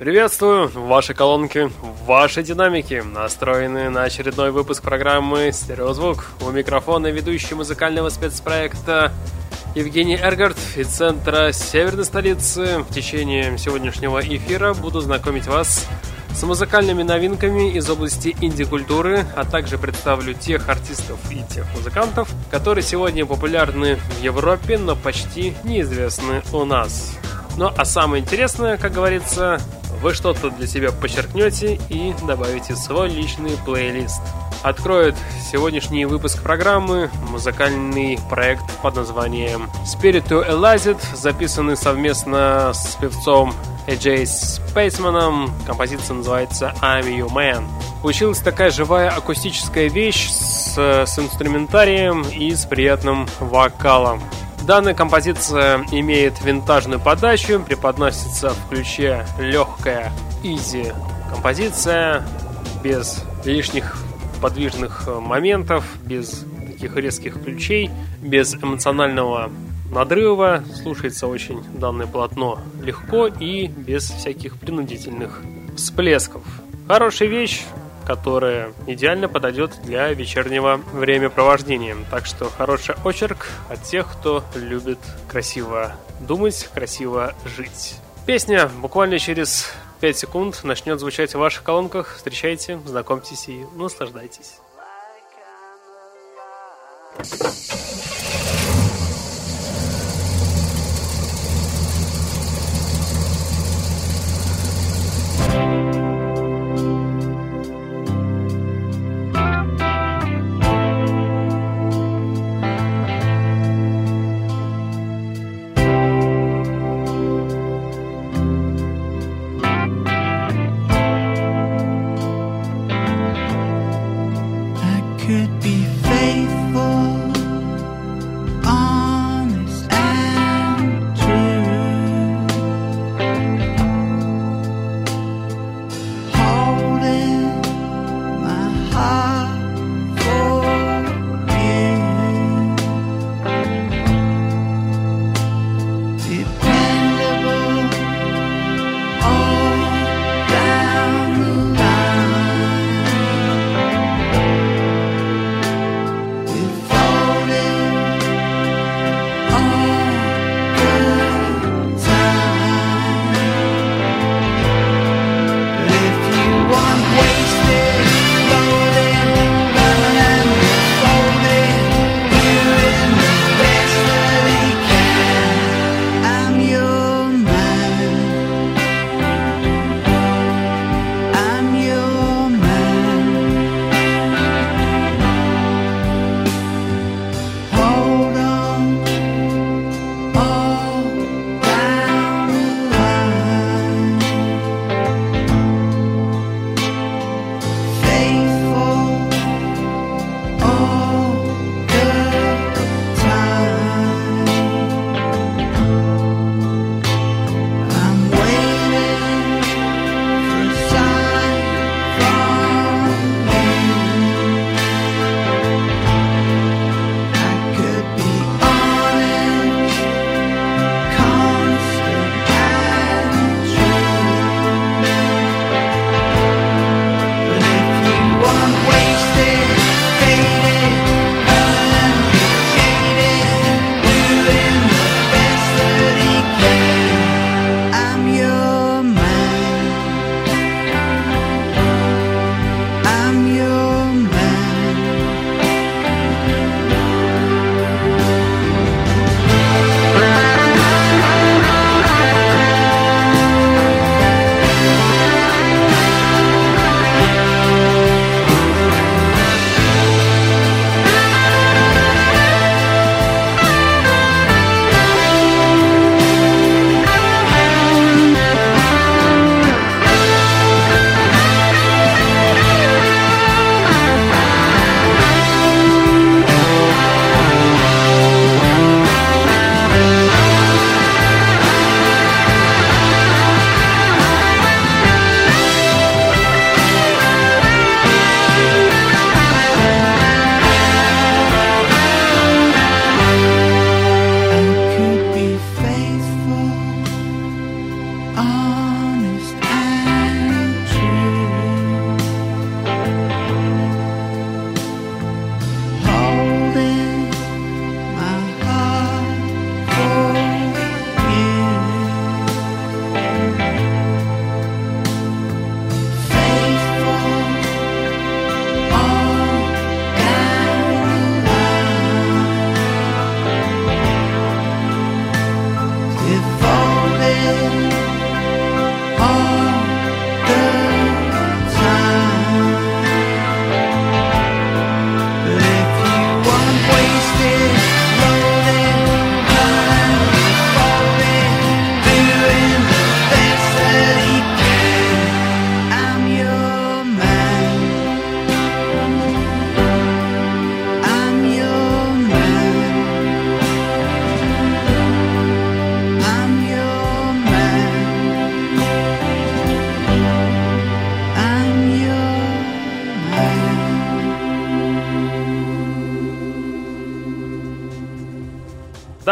Приветствую! Ваши колонки, ваши динамики настроены на очередной выпуск программы «Стереозвук». У микрофона ведущий музыкального спецпроекта Евгений Эргард из центра северной столицы. В течение сегодняшнего эфира буду знакомить вас с музыкальными новинками из области инди-культуры, а также представлю тех артистов и тех музыкантов, которые сегодня популярны в Европе, но почти неизвестны у нас. Ну а самое интересное, как говорится, вы что-то для себя подчеркнете и добавите свой личный плейлист. Откроет сегодняшний выпуск программы музыкальный проект под названием Spirit to Elazid, записанный совместно с певцом Эджей Спейсманом. Композиция называется I'm Your Man. Получилась такая живая акустическая вещь с, с инструментарием и с приятным вокалом. Данная композиция имеет винтажную подачу, преподносится в ключе легкая изи композиция, без лишних подвижных моментов, без таких резких ключей, без эмоционального надрыва. Слушается очень данное полотно легко и без всяких принудительных всплесков. Хорошая вещь, которая идеально подойдет для вечернего времяпровождения. Так что хороший очерк от тех, кто любит красиво думать, красиво жить. Песня буквально через 5 секунд начнет звучать в ваших колонках. Встречайте, знакомьтесь и наслаждайтесь. I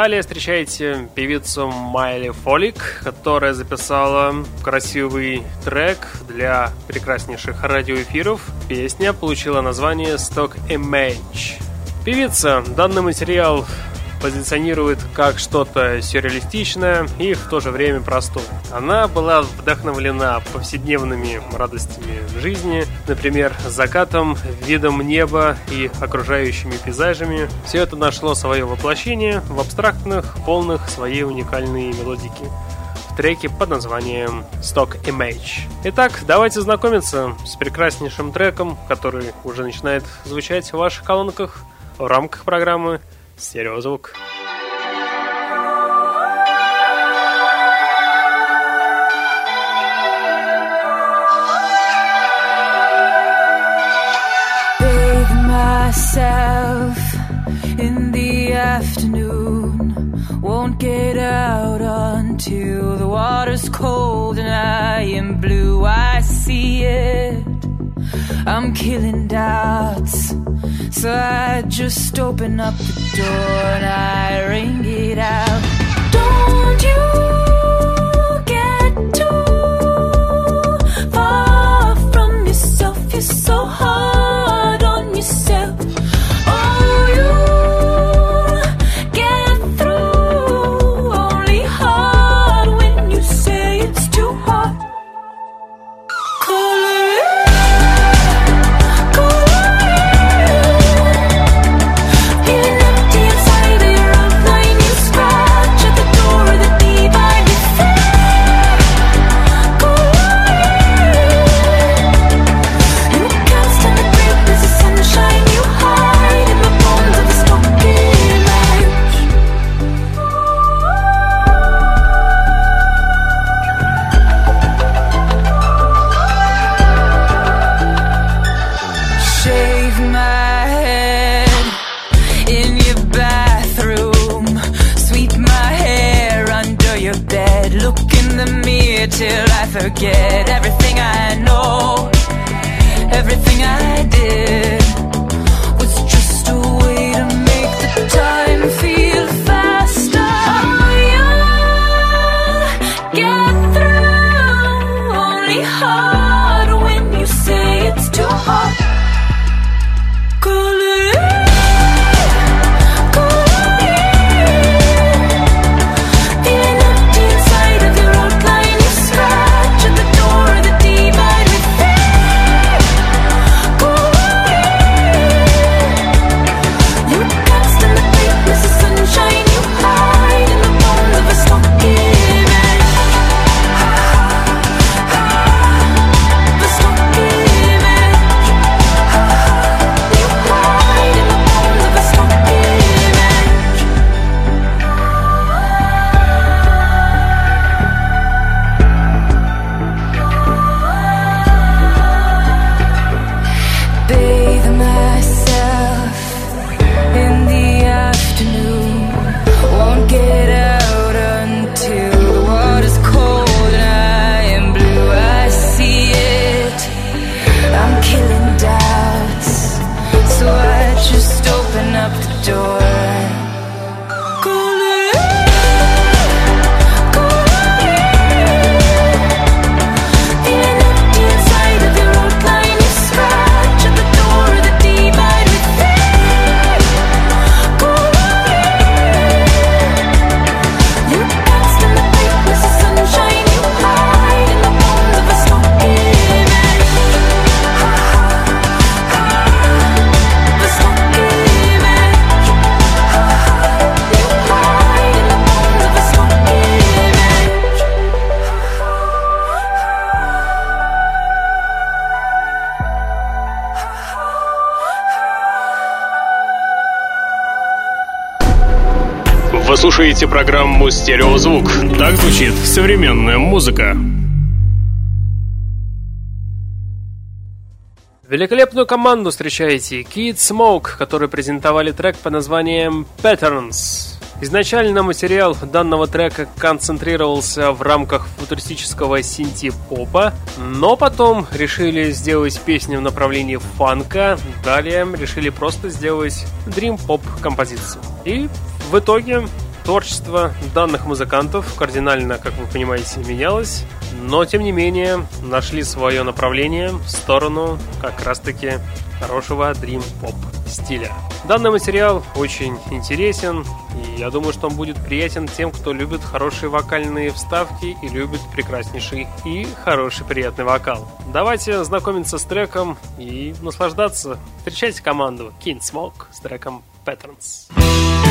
Далее встречаете певицу Майли Фолик, которая записала красивый трек для прекраснейших радиоэфиров. Песня получила название Stock Image. Певица данный материал позиционирует как что-то сюрреалистичное и в то же время простое. Она была вдохновлена повседневными радостями жизни, например, закатом, видом неба и окружающими пейзажами. Все это нашло свое воплощение в абстрактных, полных своей уникальной мелодики в треке под названием Stock Image. Итак, давайте знакомиться с прекраснейшим треком, который уже начинает звучать в ваших колонках в рамках программы Стереозвук. myself afternoon. Won't get out until the water's cold and I am blue. I see it. I'm killing doubts. So I just open up the door and I ring it out. Don't you get too far from yourself? You're so hard слушаете программу «Стереозвук». Так звучит современная музыка. Великолепную команду встречаете Kid Smoke, которые презентовали трек под названием Patterns. Изначально материал данного трека концентрировался в рамках футуристического синти-попа, но потом решили сделать песню в направлении фанка, далее решили просто сделать дрим-поп композицию. И в итоге творчество данных музыкантов кардинально, как вы понимаете, менялось, но тем не менее нашли свое направление в сторону как раз-таки хорошего дрим-поп стиля. Данный материал очень интересен, и я думаю, что он будет приятен тем, кто любит хорошие вокальные вставки и любит прекраснейший и хороший приятный вокал. Давайте знакомиться с треком и наслаждаться. Встречайте команду King Smoke с треком Patterns. Команда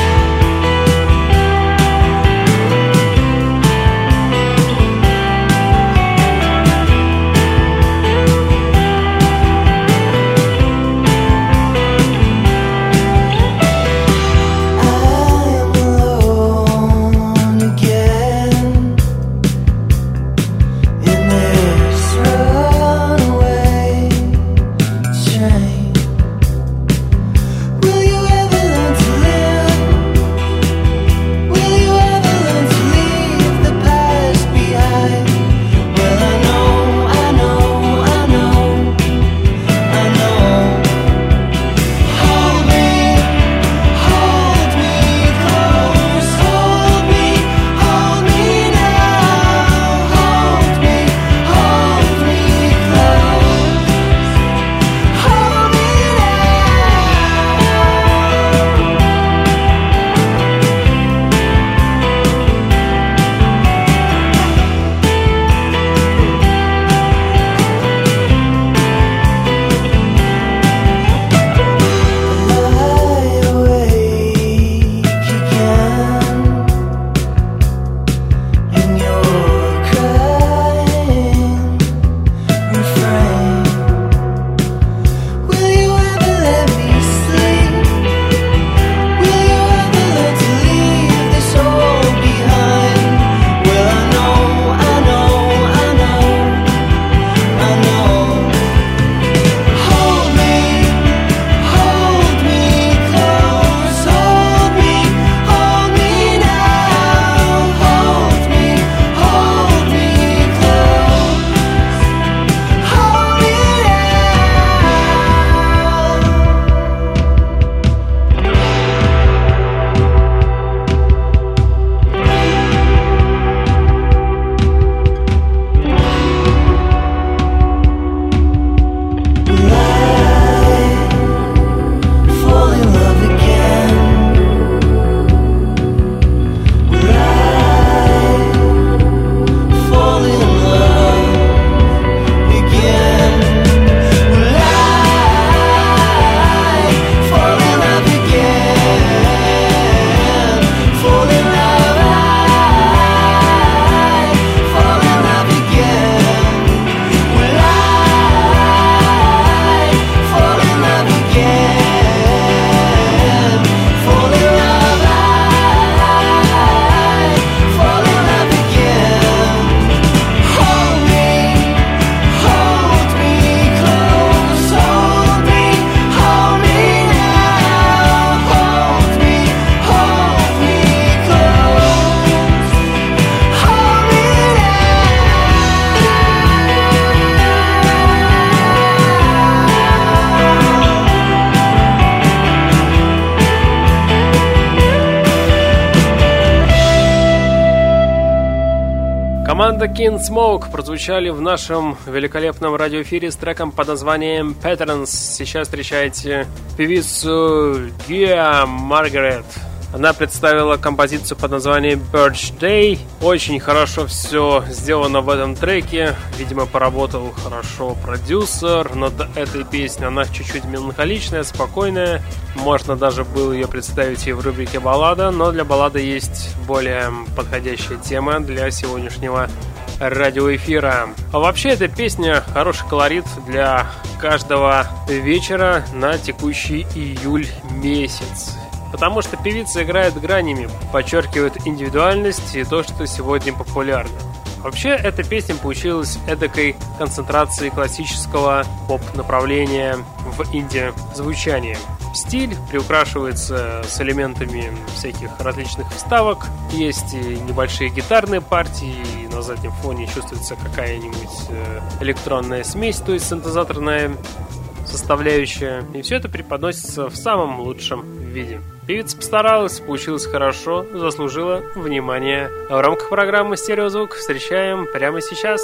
Kin Smoke прозвучали в нашем великолепном радиоэфире с треком под названием Patterns. Сейчас встречаете певицу Гия Маргарет. Она представила композицию под названием Birch Day. Очень хорошо все сделано в этом треке. Видимо, поработал хорошо продюсер над этой песней. Она чуть-чуть меланхоличная, спокойная. Можно даже было ее представить и в рубрике баллада, но для баллады есть более подходящая тема для сегодняшнего радиоэфира. А вообще, эта песня хороший колорит для каждого вечера на текущий июль месяц. потому что певица играет гранями, подчеркивает индивидуальность и то, что сегодня популярно. Вообще, эта песня получилась эдакой концентрацией классического поп-направления в инди-звучании. Стиль приукрашивается с элементами всяких различных вставок. Есть и небольшие гитарные партии, и на заднем фоне чувствуется какая-нибудь э, электронная смесь, то есть синтезаторная составляющая. И все это преподносится в самом лучшем виде. Певица постаралась, получилось хорошо, заслужила внимание. В рамках программы «Стереозвук» встречаем прямо сейчас...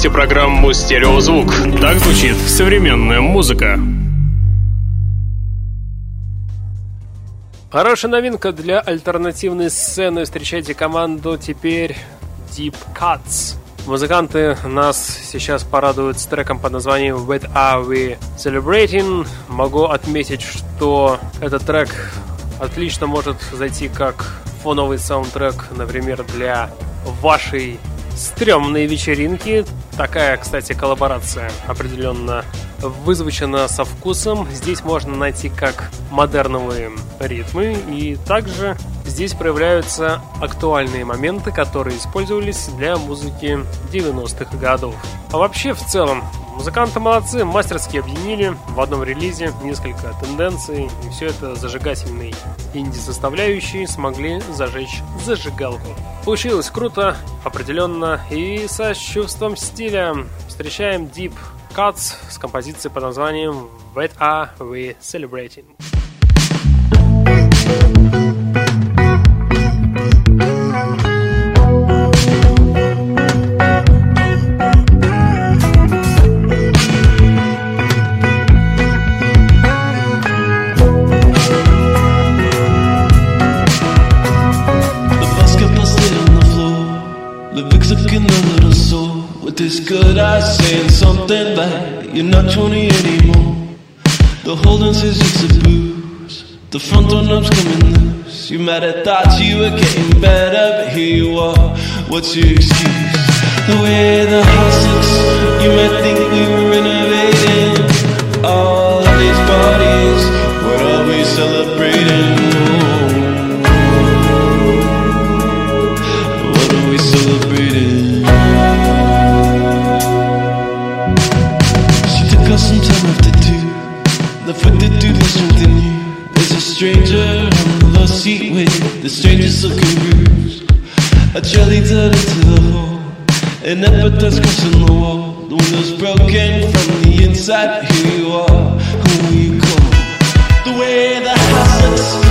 слушаете программу «Стереозвук». Так звучит современная музыка. Хорошая новинка для альтернативной сцены. Встречайте команду теперь Deep Cuts. Музыканты нас сейчас порадуют с треком под названием What Are We Celebrating. Могу отметить, что этот трек отлично может зайти как фоновый саундтрек, например, для вашей стрёмные вечеринки. Такая, кстати, коллаборация определенно вызвучена со вкусом. Здесь можно найти как модерновые ритмы и также здесь проявляются актуальные моменты, которые использовались для музыки 90-х годов. А вообще, в целом, Музыканты молодцы, мастерски объединили в одном релизе несколько тенденций, и все это зажигательной инди-составляющей смогли зажечь зажигалку. Получилось круто, определенно, и со чувством стиля встречаем Deep Cuts с композицией под названием What Are We Celebrating? Something you're not 20 anymore. The holding says it's a booze. The front door knob's coming loose. You might have thought you were getting better, but here you are. What's your excuse? The way the house looks, you might think we were renovating. Stranger on the love seat with the strangest looking bruise. A jelly turned into the hole, an epitaph crossing the wall. The window's broken from the inside. Here you are, who you call? The way the house looks,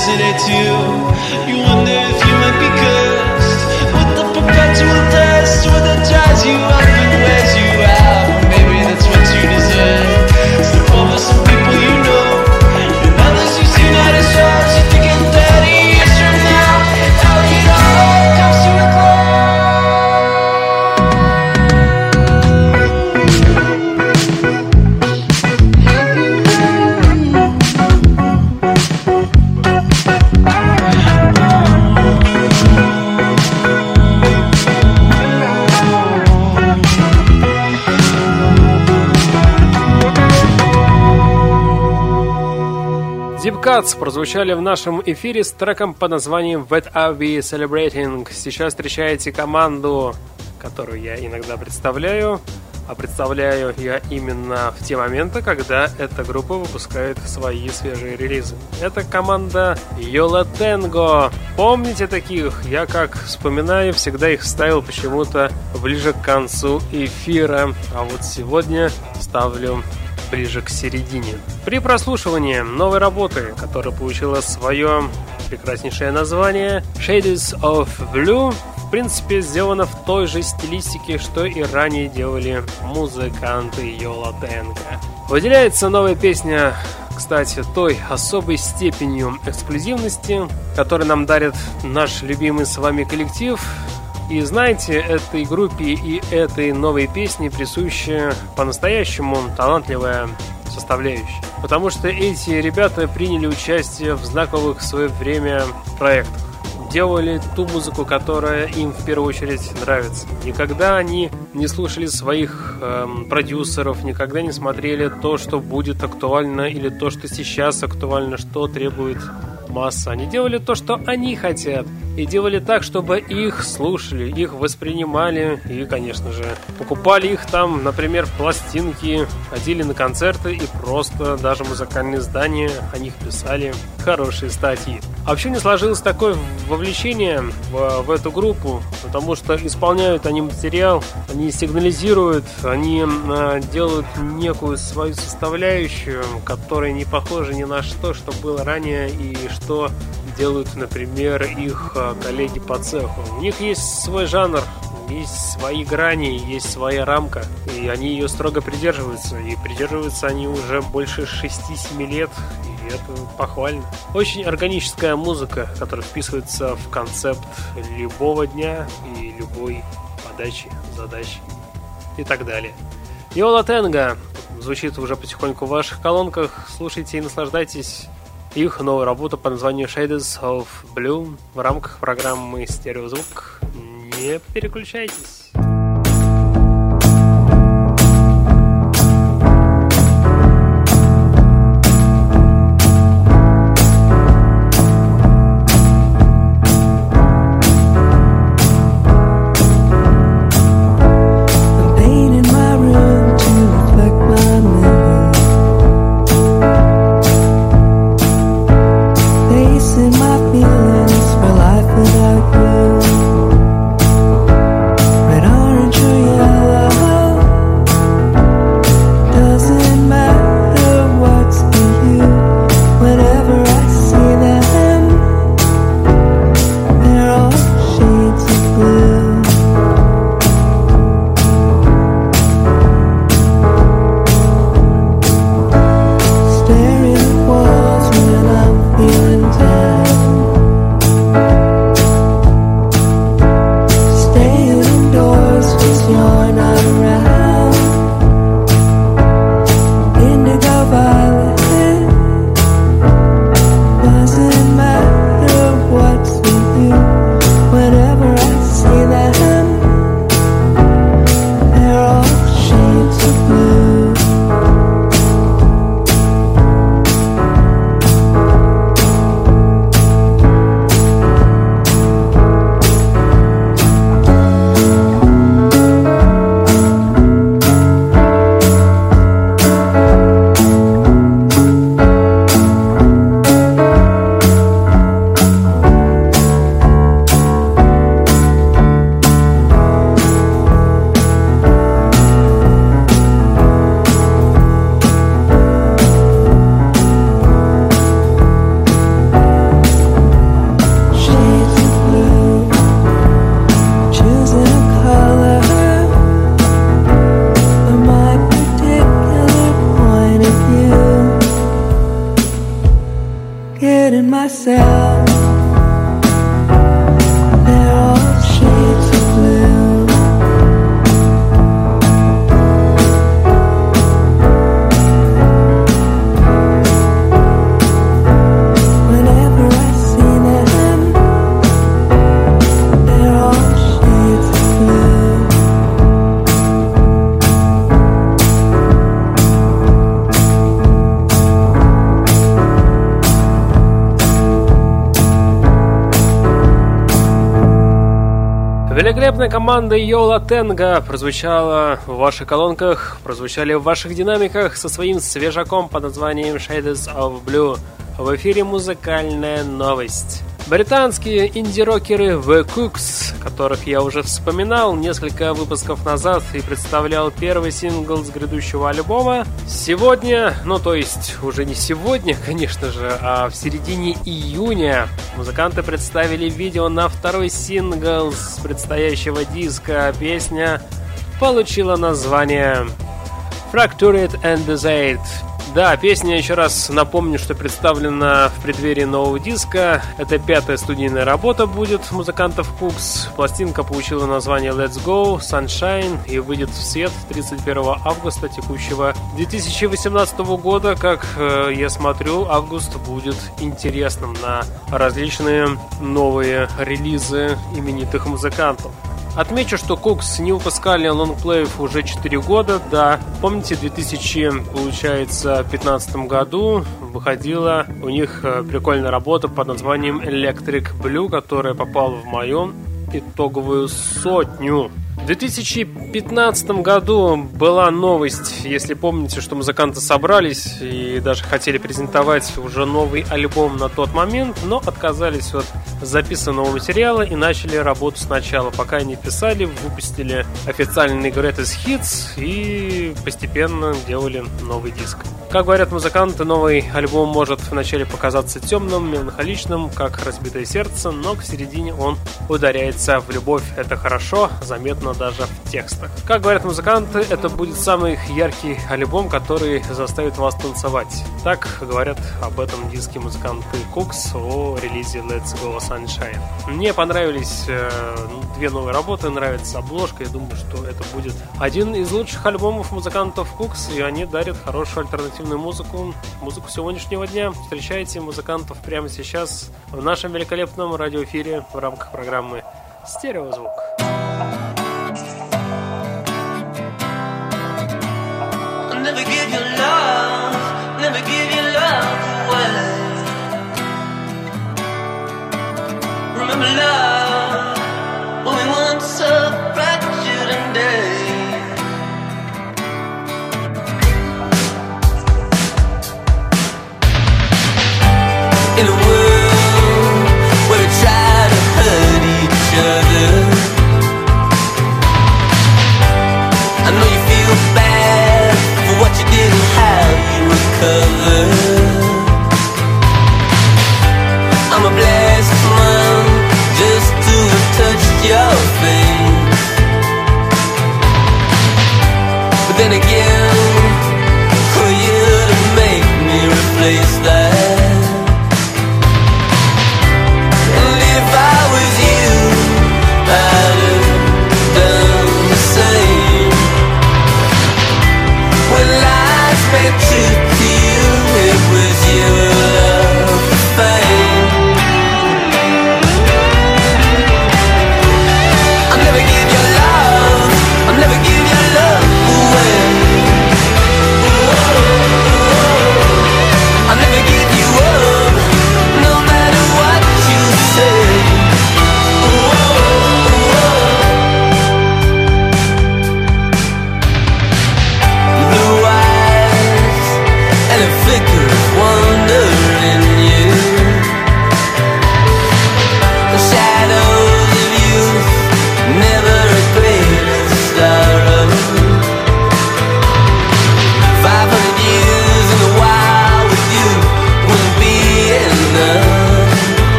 blessed it's you. You. Cuts прозвучали в нашем эфире с треком под названием What Are We Celebrating. Сейчас встречаете команду, которую я иногда представляю, а представляю я именно в те моменты, когда эта группа выпускает свои свежие релизы. Это команда Yola Tango. Помните таких? Я как вспоминаю, всегда их ставил почему-то ближе к концу эфира. А вот сегодня ставлю ближе к середине. При прослушивании новой работы, которая получила свое прекраснейшее название Shades of Blue, в принципе, сделана в той же стилистике, что и ранее делали музыканты Йола Тенга. Выделяется новая песня, кстати, той особой степенью эксклюзивности, которую нам дарит наш любимый с вами коллектив, и знаете, этой группе и этой новой песне присуща по-настоящему талантливая составляющая. Потому что эти ребята приняли участие в знаковых в свое время проектах. Делали ту музыку, которая им в первую очередь нравится. Никогда они не слушали своих эм, продюсеров, никогда не смотрели то, что будет актуально, или то, что сейчас актуально, что требует массы. Они делали то, что они хотят. И делали так, чтобы их слушали, их воспринимали и, конечно же, покупали их там, например, в пластинки, ходили на концерты и просто даже музыкальные издания о них писали хорошие статьи. А вообще не сложилось такое вовлечение в, в эту группу, потому что исполняют они материал, они сигнализируют, они э, делают некую свою составляющую, которая не похожа ни на что, что было ранее и что делают, например, их э, коллеги по цеху. У них есть свой жанр, есть свои грани, есть своя рамка, и они ее строго придерживаются. И придерживаются они уже больше 6-7 лет, и это похвально. Очень органическая музыка, которая вписывается в концепт любого дня и любой подачи, задачи и так далее. Йола Тенга звучит уже потихоньку в ваших колонках. Слушайте и наслаждайтесь их новой работу под названием Shades of Blue в рамках программы «Стереозвук». Не переключайтесь. Великолепная команда Йола Тенга прозвучала в ваших колонках, прозвучали в ваших динамиках со своим свежаком под названием Shades of Blue. В эфире музыкальная новость. Британские инди-рокеры The Cooks, которых я уже вспоминал несколько выпусков назад и представлял первый сингл с грядущего альбома, сегодня, ну то есть уже не сегодня, конечно же, а в середине июня музыканты представили видео на второй сингл с предстоящего диска. Песня получила название Fractured and Desired. Да, песня, еще раз напомню, что представлена в преддверии нового диска. Это пятая студийная работа будет музыкантов Кукс. Пластинка получила название Let's Go, Sunshine и выйдет в свет 31 августа текущего 2018 года. Как э, я смотрю, август будет интересным на различные новые релизы именитых музыкантов. Отмечу, что Кукс не выпускали лонгплеев уже 4 года, да. Помните, в 2000, получается, 15 году выходила у них э, прикольная работа под названием Electric Blue, которая попала в мою итоговую сотню. В 2015 году была новость, если помните, что музыканты собрались и даже хотели презентовать уже новый альбом на тот момент, но отказались от записанного материала и начали работу сначала. Пока они писали, выпустили официальный Greatest Hits и постепенно делали новый диск. Как говорят музыканты, новый альбом может вначале показаться темным, меланхоличным, как разбитое сердце, но к середине он ударяется в любовь. Это хорошо, заметно заметно даже в текстах. Как говорят музыканты, это будет самый яркий альбом, который заставит вас танцевать. Так говорят об этом диске музыканты Кукс о релизе Let's Go Sunshine. Мне понравились э, две новые работы, нравится обложка, я думаю, что это будет один из лучших альбомов музыкантов Кукс, и они дарят хорошую альтернативную музыку, музыку сегодняшнего дня. Встречайте музыкантов прямо сейчас в нашем великолепном радиоэфире в рамках программы «Стереозвук». never give your love away. Remember love when we once so fractured and day.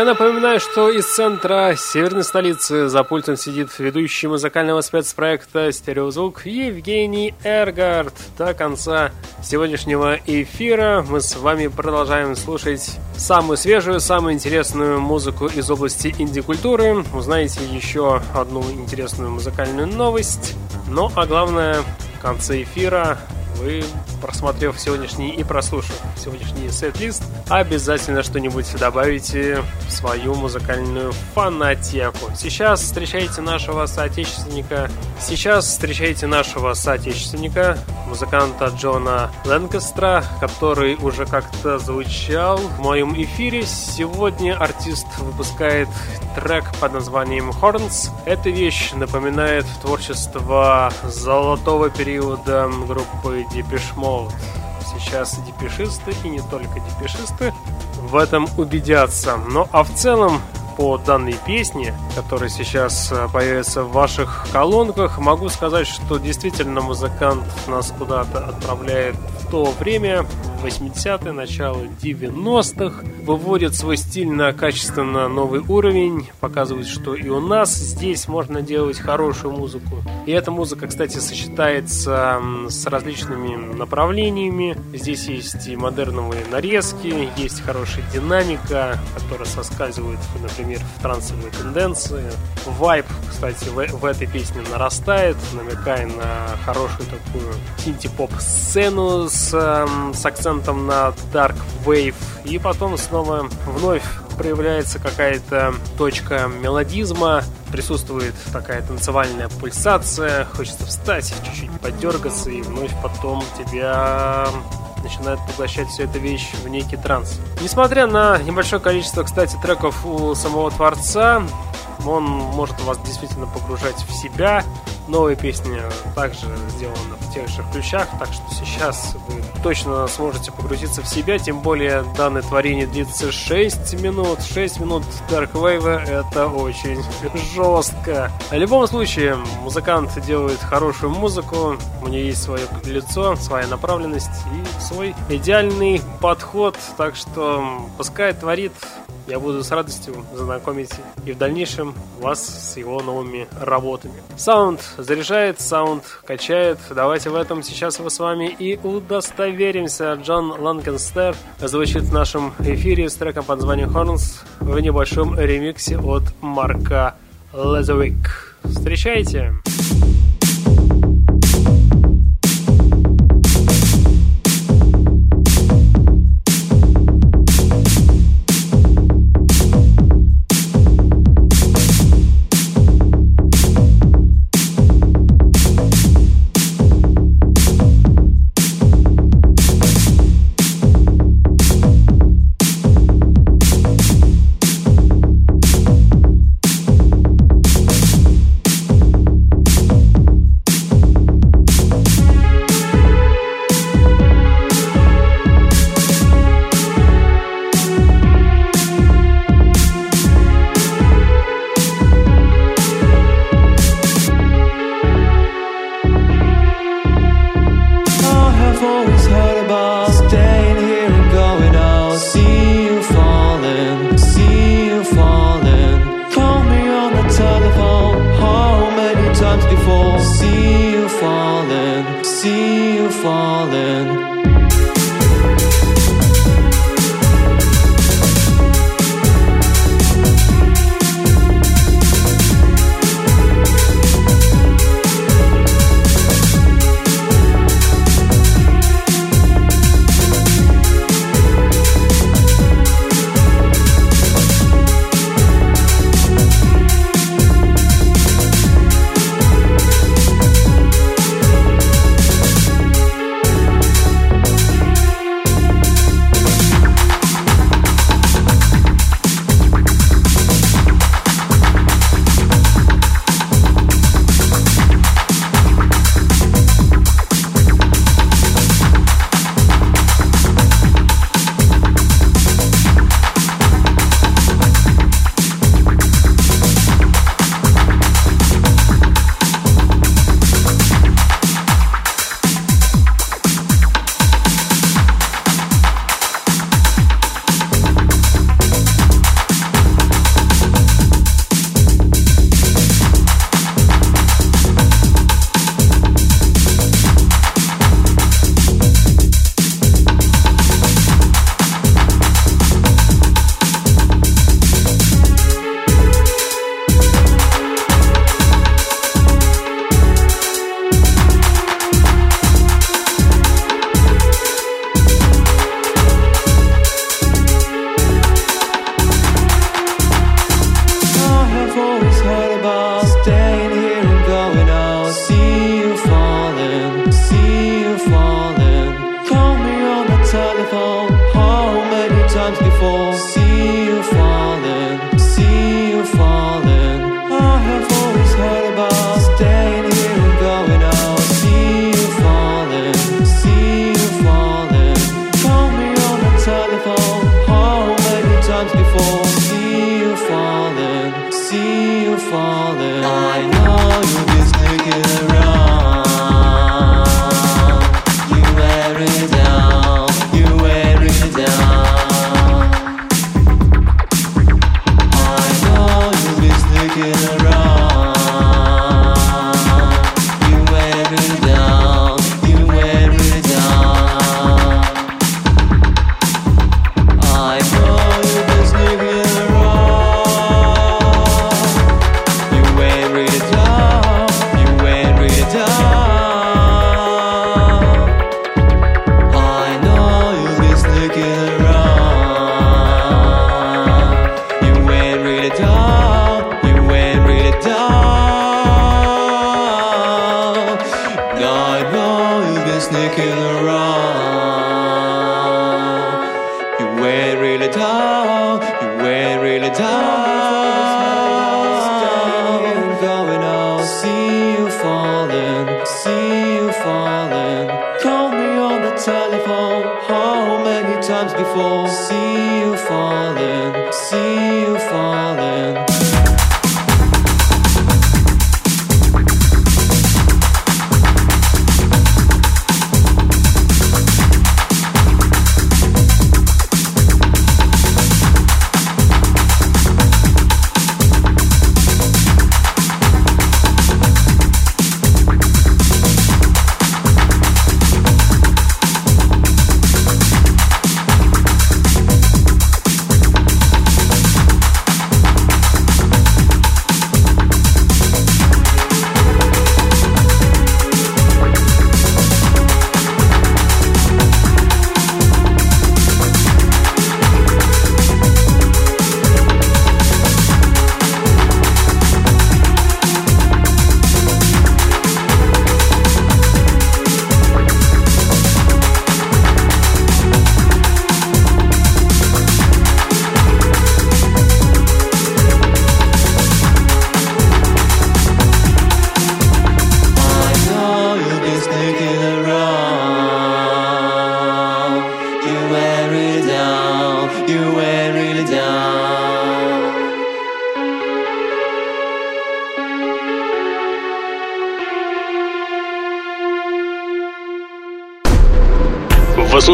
Я напоминаю, что из центра северной столицы за пультом сидит ведущий музыкального спецпроекта «Стереозвук» Евгений Эргард. До конца сегодняшнего эфира мы с вами продолжаем слушать самую свежую, самую интересную музыку из области инди-культуры. Узнаете еще одну интересную музыкальную новость. Ну, а главное, в конце эфира вы, просмотрев сегодняшний и прослушав сегодняшний сет-лист, обязательно что-нибудь добавите в свою музыкальную фанатеку. Сейчас встречайте нашего соотечественника. Сейчас встречайте нашего соотечественника, музыканта Джона Лэнкестра, который уже как-то звучал в моем эфире. Сегодня артист выпускает трек под названием Horns. Эта вещь напоминает творчество золотого периода группы Depeche Mode. Сейчас депешисты и не только депешисты в этом убедятся. Но а в целом по данной песне, которая сейчас э, появится в ваших колонках, могу сказать, что действительно музыкант нас куда-то отправляет в то время, 80-е, начало 90-х, выводит свой стиль на качественно новый уровень, показывает, что и у нас здесь можно делать хорошую музыку. И эта музыка, кстати, сочетается с различными направлениями. Здесь есть и модерновые нарезки, есть хорошая динамика, которая соскальзывает, например, в трансовые тенденции. Вайп, кстати, в, в этой песне нарастает, намекая на хорошую такую синти-поп-сцену с, с акцентом на Dark Wave. И потом снова вновь проявляется какая-то точка мелодизма, присутствует такая танцевальная пульсация, хочется встать, чуть-чуть подергаться, и вновь потом тебя начинает поглощать всю эту вещь в некий транс. Несмотря на небольшое количество, кстати, треков у самого творца, он может вас действительно погружать в себя. Новая песня также сделана в тех же ключах, так что сейчас вы точно сможете погрузиться в себя, тем более данное творение длится 6 минут. 6 минут Dark Wave это очень жестко. В любом случае, музыкант делает хорошую музыку, у нее есть свое лицо, своя направленность и свой идеальный подход, так что пускай творит я буду с радостью знакомить и в дальнейшем вас с его новыми работами. Саунд заряжает, саунд качает. Давайте в этом сейчас мы с вами и удостоверимся. Джон Ланкенстер звучит в нашем эфире с треком под названием Horns в небольшом ремиксе от Марка Лезовик. Встречайте! Встречайте! people see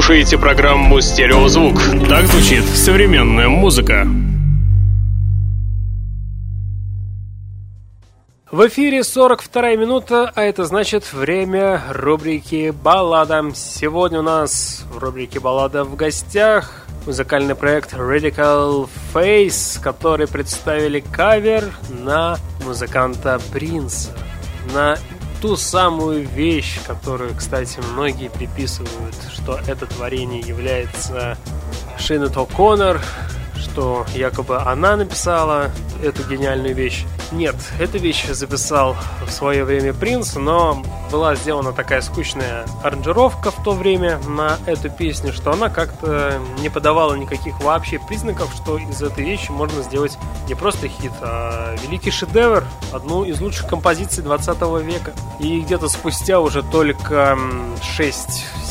слушаете программу «Стереозвук». Так звучит современная музыка. В эфире 42 минута, а это значит время рубрики «Баллада». Сегодня у нас в рубрике «Баллада» в гостях музыкальный проект Radical Face, который представили кавер на музыканта Принца, на ту самую вещь, которую, кстати, многие приписывают, что это творение является Шинет О'Коннор, что якобы она написала эту гениальную вещь. Нет, эту вещь записал в свое время Принц, но была сделана такая скучная аранжировка в то время на эту песню, что она как-то не подавала никаких вообще признаков, что из этой вещи можно сделать не просто хит, а великий шедевр, одну из лучших композиций 20 века. И где-то спустя уже только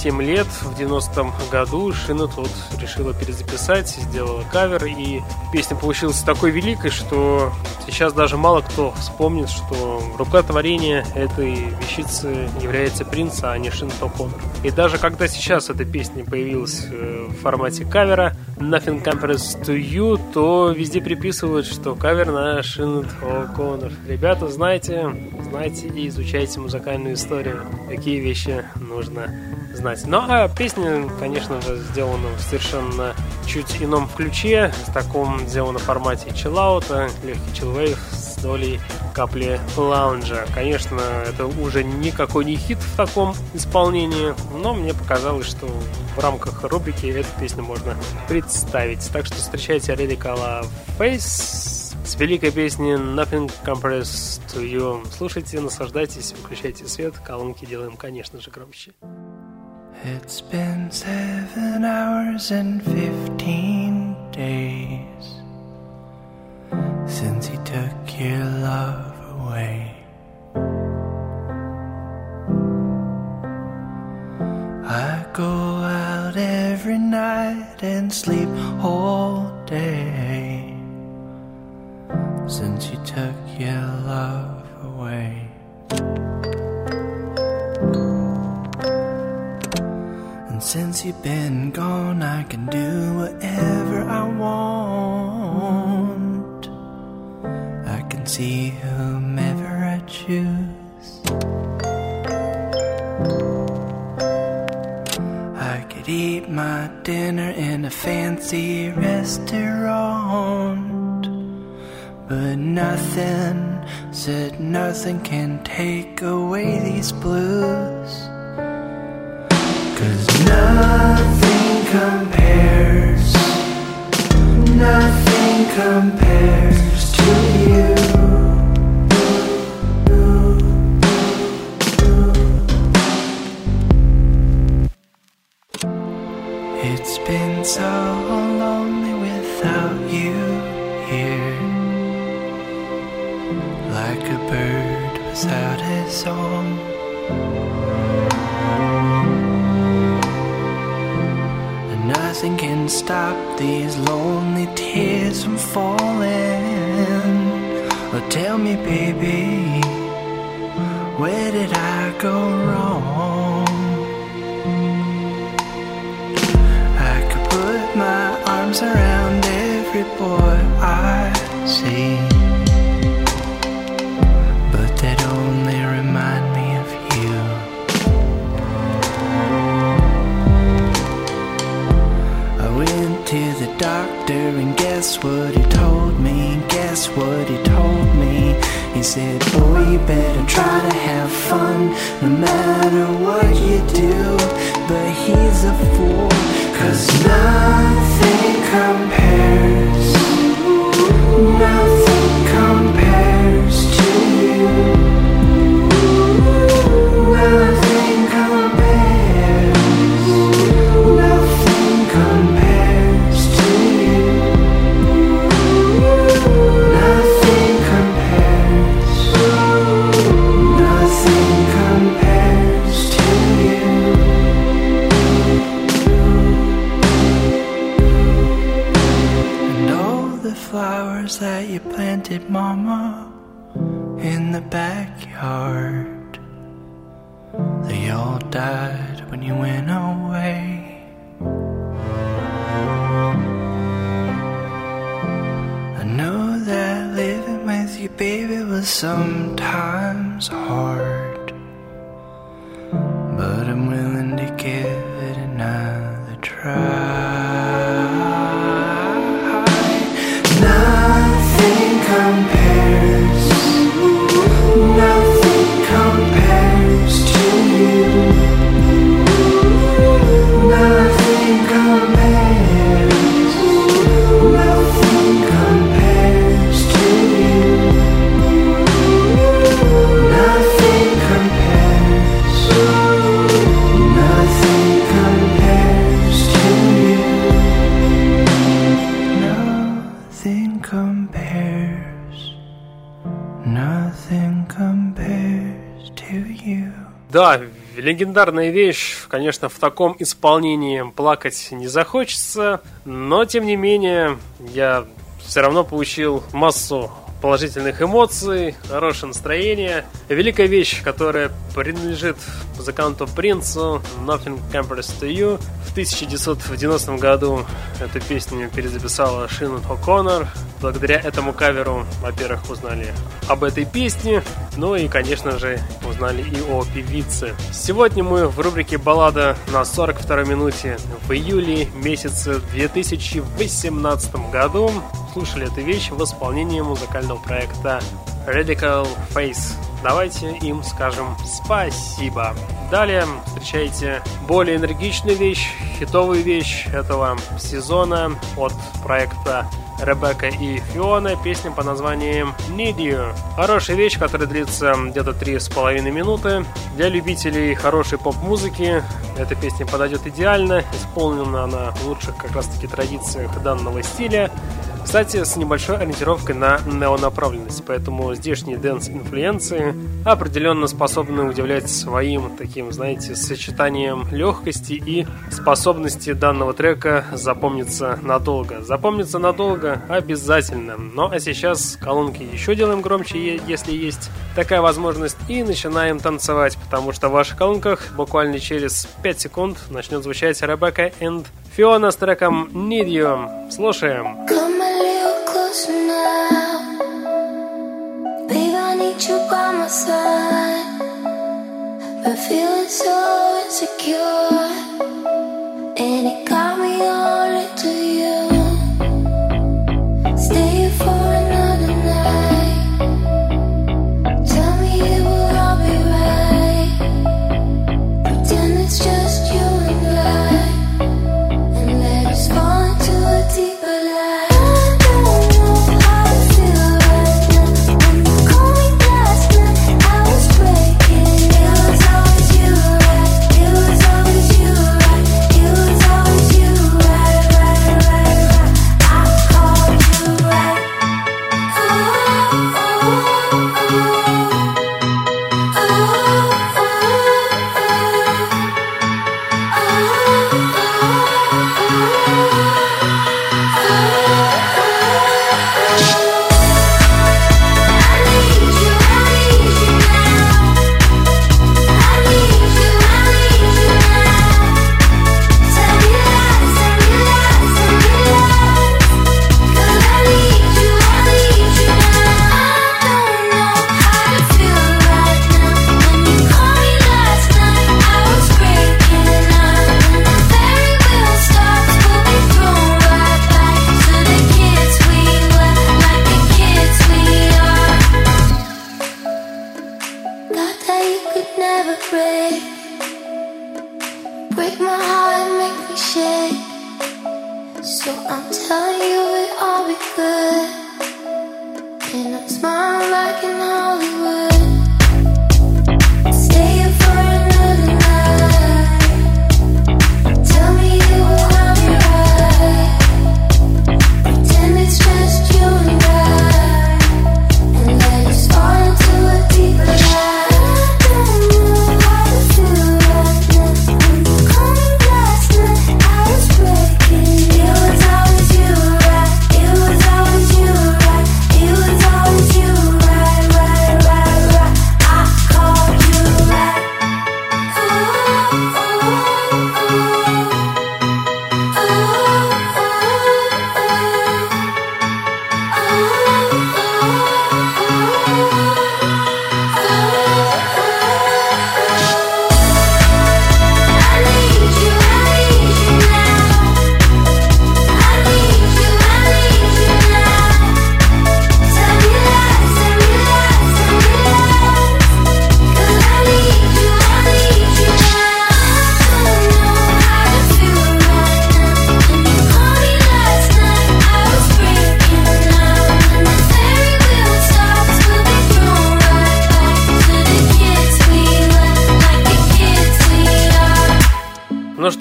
6-7 лет, в 90-м году, Шина тут решила перезаписать, сделала кавер, и песня получилась такой великой, что сейчас даже мало кто вспомнит, что рука творения этой вещицы является принц, а не Шинто Коннор. И даже когда сейчас эта песня появилась э, в формате кавера Nothing Compares to You, то везде приписывают, что кавер на Шинто Коннор. Ребята, знайте, знайте и изучайте музыкальную историю. Какие вещи нужно знать. Ну а песня, конечно же, сделана в совершенно чуть ином ключе, в таком сделано формате чиллаута, легкий чиллвейв с долей капли лаунжа. Конечно, это уже никакой не хит в таком исполнении, но мне показалось, что в рамках рубрики эту песню можно представить. Так что встречайте Radical Face с великой песни Nothing Compares to You. Слушайте, наслаждайтесь, выключайте свет, колонки делаем, конечно же, громче. It's been seven hours and fifteen days since he took your love away. I go out every night and sleep all day since you took your love away. Since you've been gone, I can do whatever I want. I can see whomever I choose. I could eat my dinner in a fancy restaurant. But nothing, said nothing can take away these blues. Cause nothing compares, nothing compares to you. It's been so these lonely tears from falling. Oh, tell me, baby, where did I go wrong? I could put my arms around every boy I see. Doctor and guess what he told me? Guess what he told me? He said, boy, you better try to have fun no matter what you do. But he's a fool, cause nothing compares. Nothing легендарная вещь, конечно, в таком исполнении плакать не захочется, но тем не менее я все равно получил массу положительных эмоций, хорошее настроение. Великая вещь, которая принадлежит музыканту Принцу Nothing Compares to You. В 1990 году эту песню перезаписала Шинон О'Коннор. Благодаря этому каверу, во-первых, узнали об этой песне, ну и, конечно же, узнали и о певице. Сегодня мы в рубрике «Баллада» на 42 минуте в июле месяце 2018 году слушали эту вещь в исполнении музыкального проекта Radical Face. Давайте им скажем спасибо. Далее встречайте более энергичную вещь, хитовую вещь этого сезона от проекта Ребекка и Фиона, песня по названием Need You. Хорошая вещь, которая длится где-то три с половиной минуты. Для любителей хорошей поп-музыки эта песня подойдет идеально, исполнена она в лучших как раз таки традициях данного стиля. Кстати, с небольшой ориентировкой на неонаправленность, поэтому здешние dance -инфлюенции определенно способны удивлять своим таким, знаете, сочетанием легкости и способности данного трека запомниться надолго. Запомниться надолго обязательно. Ну а сейчас колонки еще делаем громче, если есть такая возможность, и начинаем танцевать, потому что в ваших колонках буквально через 5 секунд начнет звучать Ребекка and Фиона с треком Need You. Слушаем. Come closer now. Babe, I need you by my side. But feeling so insecure. And it got me all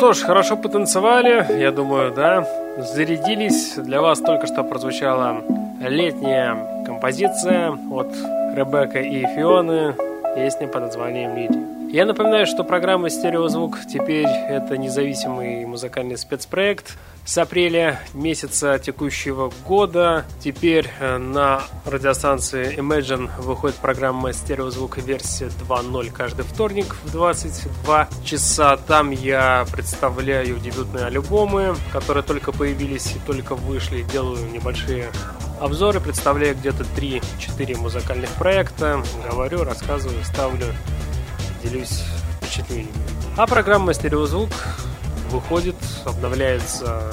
что ж, хорошо потанцевали, я думаю, да, зарядились. Для вас только что прозвучала летняя композиция от Ребекка и Фионы, песня под названием «Лиди». Я напоминаю, что программа «Стереозвук» теперь это независимый музыкальный спецпроект. С апреля месяца текущего года теперь э, на радиостанции Imagine выходит программа «Стереозвук» версия 2.0 каждый вторник в 22 часа. Там я представляю дебютные альбомы, которые только появились и только вышли. Делаю небольшие обзоры, представляю где-то 3-4 музыкальных проекта. Говорю, рассказываю, ставлю делюсь впечатлениями. А программа «Стереозвук» выходит, обновляется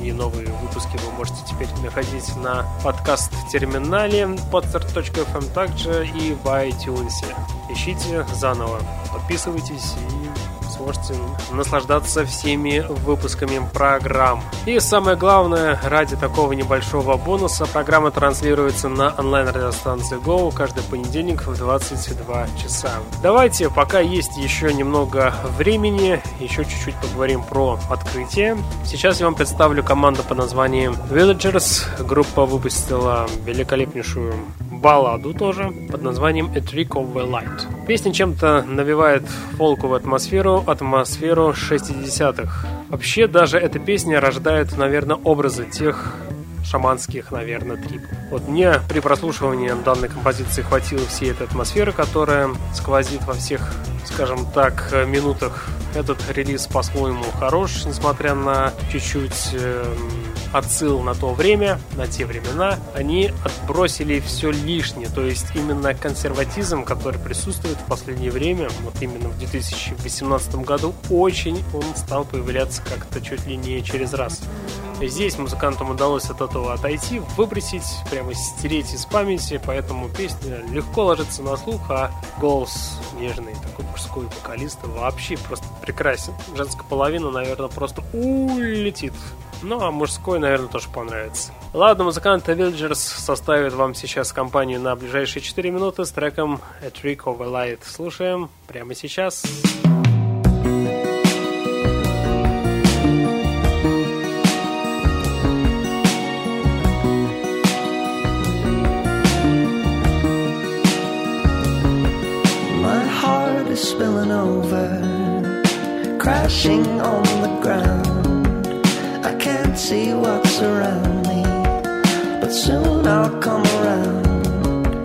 и новые выпуски вы можете теперь находить на подкаст-терминале podster.fm также и в iTunes. Ищите заново, подписывайтесь и сможете наслаждаться всеми выпусками программ. И самое главное, ради такого небольшого бонуса, программа транслируется на онлайн-радиостанции Go каждый понедельник в 22 часа. Давайте, пока есть еще немного времени, еще чуть-чуть поговорим про открытие. Сейчас я вам представлю команду под названием Villagers. Группа выпустила великолепнейшую балладу тоже под названием A Trick of the Light. Песня чем-то навевает фолковую атмосферу, атмосферу 60-х. Вообще даже эта песня рождает, наверное, образы тех шаманских, наверное, трипов. Вот мне при прослушивании данной композиции хватило всей этой атмосферы, которая сквозит во всех, скажем так, минутах. Этот релиз по-своему хорош, несмотря на чуть-чуть э, отсыл на то время, на те времена, они отбросили все лишнее. То есть именно консерватизм, который присутствует в последнее время, вот именно в 2018 году, очень он стал появляться как-то чуть ли не через раз. Здесь музыкантам удалось от этого отойти, выбросить, прямо стереть из памяти, поэтому песня легко ложится на слух, а голос нежный, такой мужской вокалист вообще просто прекрасен. Женская половина, наверное, просто улетит. Ну, а мужской, наверное, тоже понравится. Ладно, музыканты Villagers составят вам сейчас компанию на ближайшие 4 минуты с треком A Trick of a Light. Слушаем прямо сейчас. Is spilling over, crashing on the ground. See what's around me, but soon I'll come around.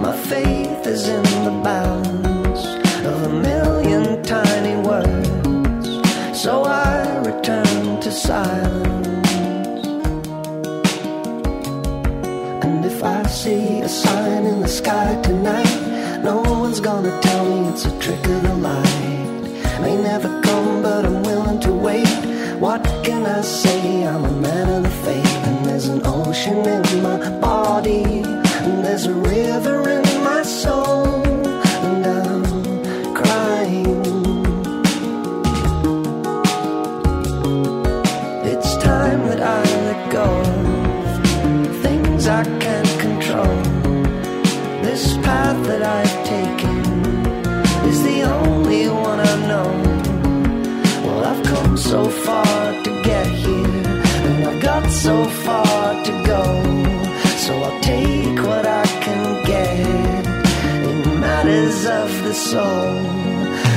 My faith is in the bounds of a million tiny words, so I return to silence. And if I see a sign in the sky tonight, no one's gonna tell me it's a trick of the light. May never come, but I'm can I say? I'm a man of the faith, and there's an ocean in my body, and there's a river in my soul, far to go. So I'll take what I can get in matters of the soul.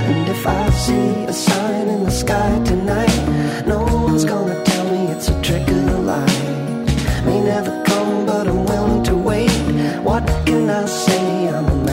And if I see a sign in the sky tonight, no one's gonna tell me it's a trick of the light. May never come, but I'm willing to wait. What can I say? I'm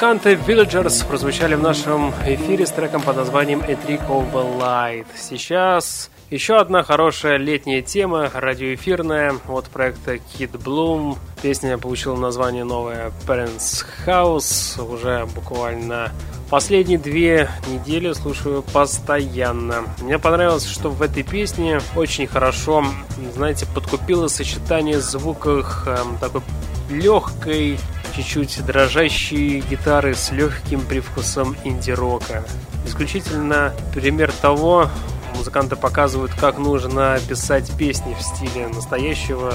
Музыканты Villagers прозвучали в нашем эфире с треком под названием A Trick of the Light. Сейчас еще одна хорошая летняя тема, радиоэфирная, от проекта Kid Bloom. Песня получила название новое Parents House. Уже буквально последние две недели слушаю постоянно. Мне понравилось, что в этой песне очень хорошо, знаете, подкупило сочетание звуков эм, такой легкой чуть-чуть дрожащие гитары с легким привкусом инди-рока. Исключительно пример того, музыканты показывают, как нужно писать песни в стиле настоящего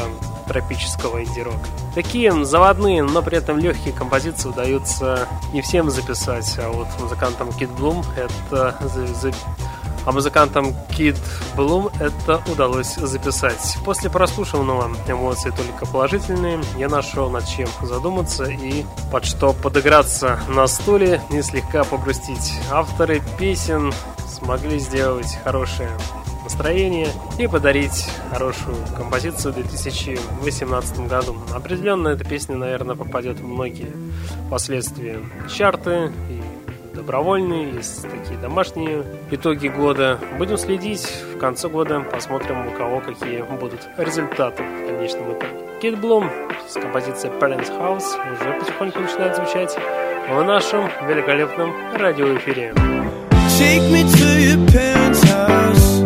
тропического инди-рока. Такие заводные, но при этом легкие композиции удаются не всем записать, а вот музыкантам Kid Bloom это а музыкантам Kid Bloom это удалось записать. После прослушанного эмоции только положительные, я нашел над чем задуматься и под что подыграться на стуле и слегка погрустить. Авторы песен смогли сделать хорошее настроение и подарить хорошую композицию в 2018 году. Определенно эта песня, наверное, попадет в многие последствия чарты и добровольные, есть такие домашние итоги года. Будем следить в конце года, посмотрим, у кого какие будут результаты в конечном итоге. Кит Блум с композицией Parents House уже потихоньку начинает звучать в нашем великолепном радиоэфире. Take me to your parents' house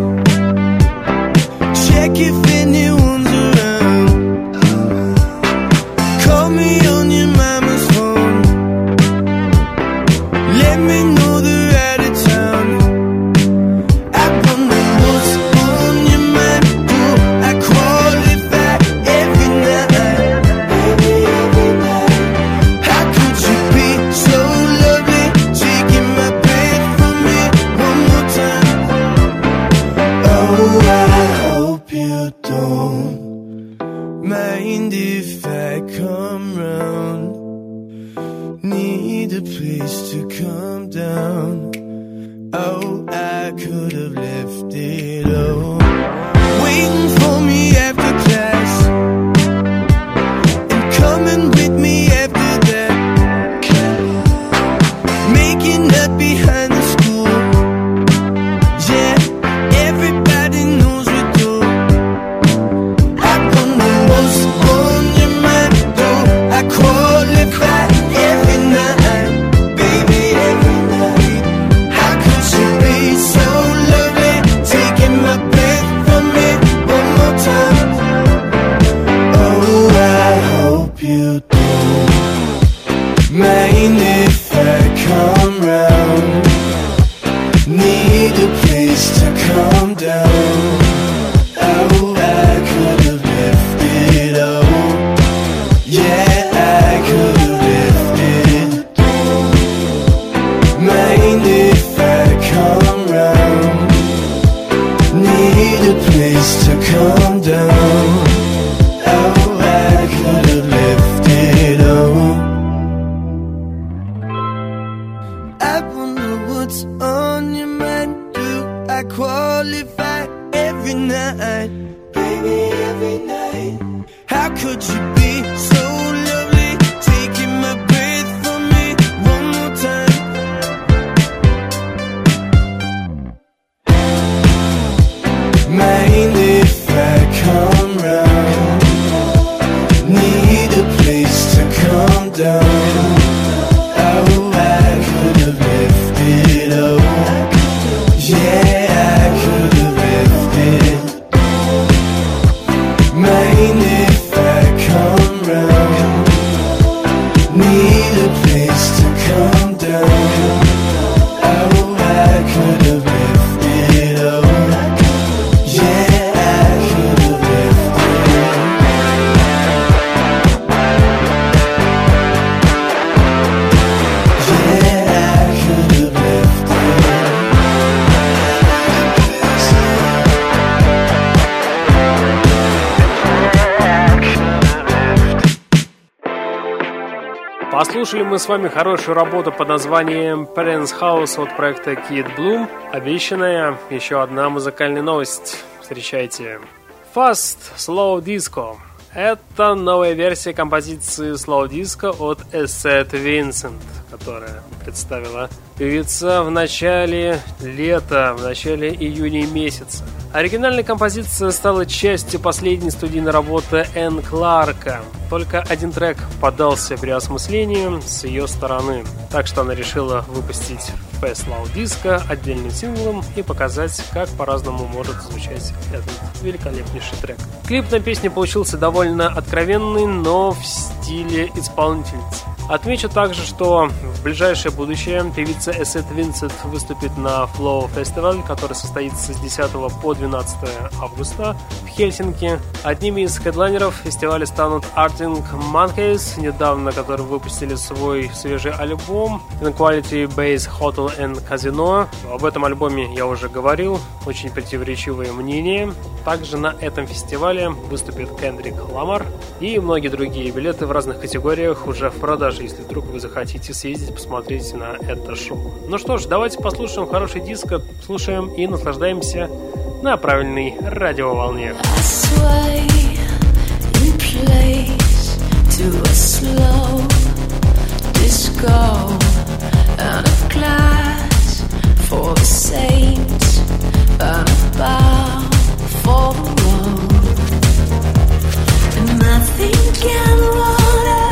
Check if anyone вами хорошую работу под названием Parents House от проекта Kid Bloom. Обещанная еще одна музыкальная новость. Встречайте. Fast Slow Disco. Это новая версия композиции Slow Disco от Эссет Винсент, которая представила певица в начале лета, в начале июня месяца. Оригинальная композиция стала частью последней студийной работы Энн Кларка. Только один трек поддался переосмыслению с ее стороны. Так что она решила выпустить Fast Loud Disco отдельным синглом и показать, как по-разному может звучать этот великолепнейший трек. Клип на песню получился довольно откровенный, но в стиле исполнительницы. Отмечу также, что в ближайшее будущее певица Эссет Винсент выступит на Flow Festival, который состоится с 10 по 12 августа в Хельсинки. Одними из хедлайнеров фестиваля станут Arting Monkeys, недавно которые выпустили свой свежий альбом Inequality Base Hotel and Casino. Об этом альбоме я уже говорил, очень противоречивые мнения. Также на этом фестивале выступит Кендрик Ламар и многие другие билеты в разных категориях уже в продаже, если вдруг вы захотите съездить посмотреть на это шоу. Ну что ж, давайте послушаем хороший диско, слушаем и наслаждаемся на правильной радиоволне. Nothing can water.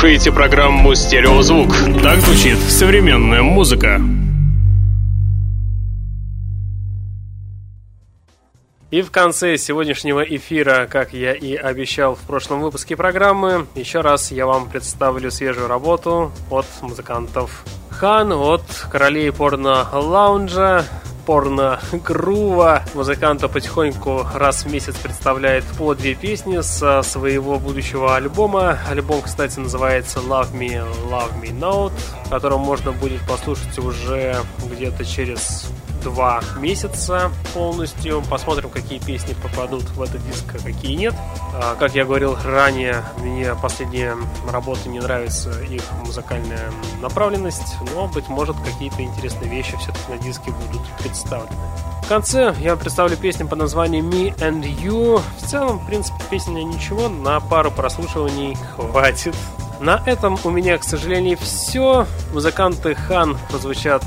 Слушаете программу «Стереозвук». Так звучит современная музыка. И в конце сегодняшнего эфира, как я и обещал в прошлом выпуске программы, еще раз я вам представлю свежую работу от музыкантов Хан, от королей порно-лаунжа, порно-грува. Музыканта потихоньку раз в месяц представляет по две песни со своего будущего альбома. Альбом, кстати, называется Love Me, Love Me Note, которым можно будет послушать уже где-то через два месяца полностью. Посмотрим, какие песни попадут в этот диск, а какие нет. А, как я говорил ранее, мне последние работы не нравится их музыкальная направленность, но, быть может, какие-то интересные вещи все-таки на диске будут представлены. В конце я представлю песню под названием Me and You. В целом, в принципе, песня ничего, на пару прослушиваний хватит. На этом у меня, к сожалению, все. Музыканты Хан прозвучат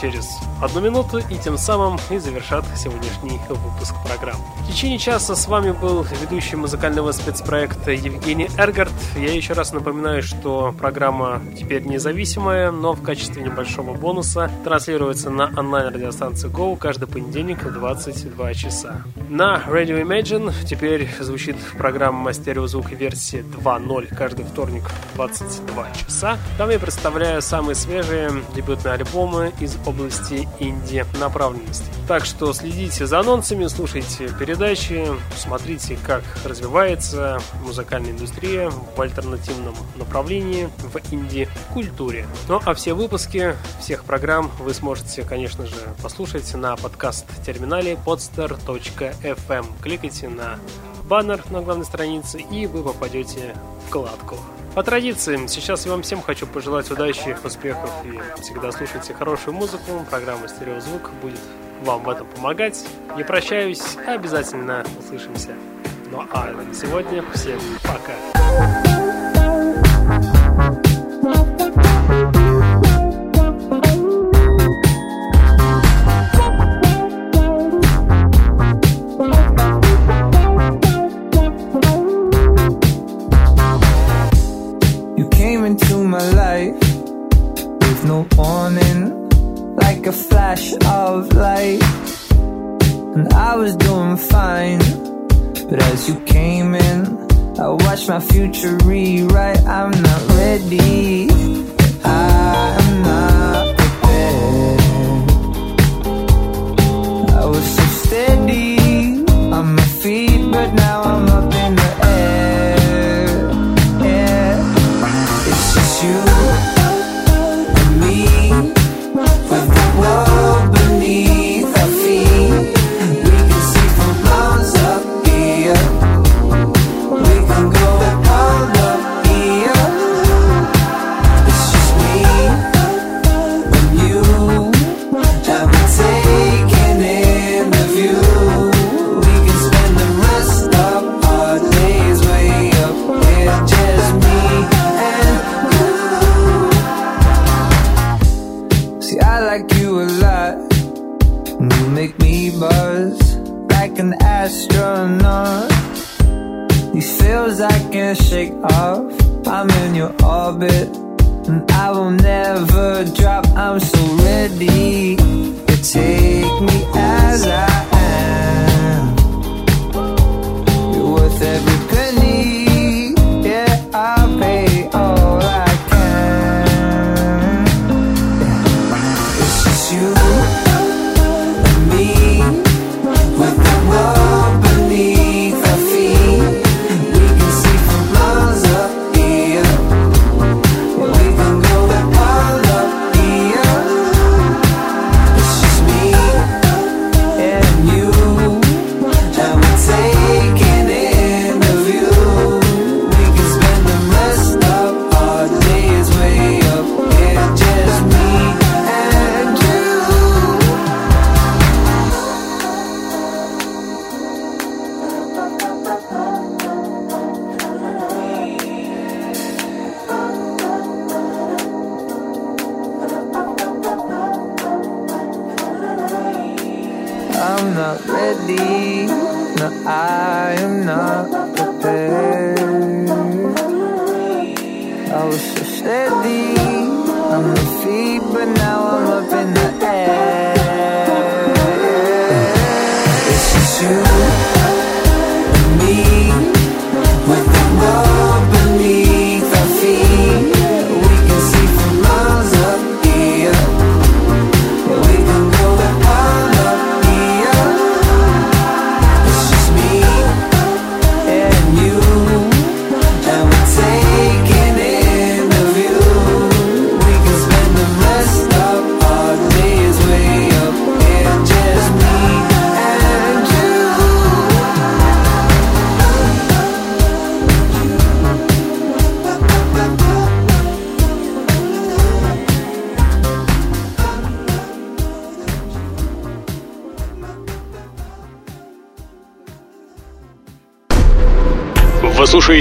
через одну минуту и тем самым и завершат сегодняшний выпуск программы. В течение часа с вами был ведущий музыкального спецпроекта Евгений Эргард. Я еще раз напоминаю, что программа теперь независимая, но в качестве небольшого бонуса транслируется на онлайн-радиостанции Go каждый понедельник в 22 часа. На Radio Imagine теперь звучит программа «Стереозвук» версии 2.0 каждый вторник в 22 часа. Там я представляю самые свежие дебютные альбомы из области инди-направленности. Так что следите за анонсами, слушайте передачи, смотрите, как развивается музыкальная индустрия в альтернативном направлении в инди-культуре. Ну а все выпуски всех программ вы сможете, конечно же, послушать на подкаст-терминале podster.fm. Кликайте на баннер на главной странице и вы попадете в вкладку по традиции, сейчас я вам всем хочу пожелать удачи, успехов и всегда слушайте хорошую музыку. Программа «Стереозвук» будет вам в этом помогать. Не прощаюсь, обязательно услышимся. Ну а на сегодня всем пока. warning, like a flash of light. And I was doing fine, but as you came in, I watched my future rewrite. I'm not ready. I'm feels I can't shake off. I'm in your orbit, and I will never drop. I'm so ready. You take me as I am.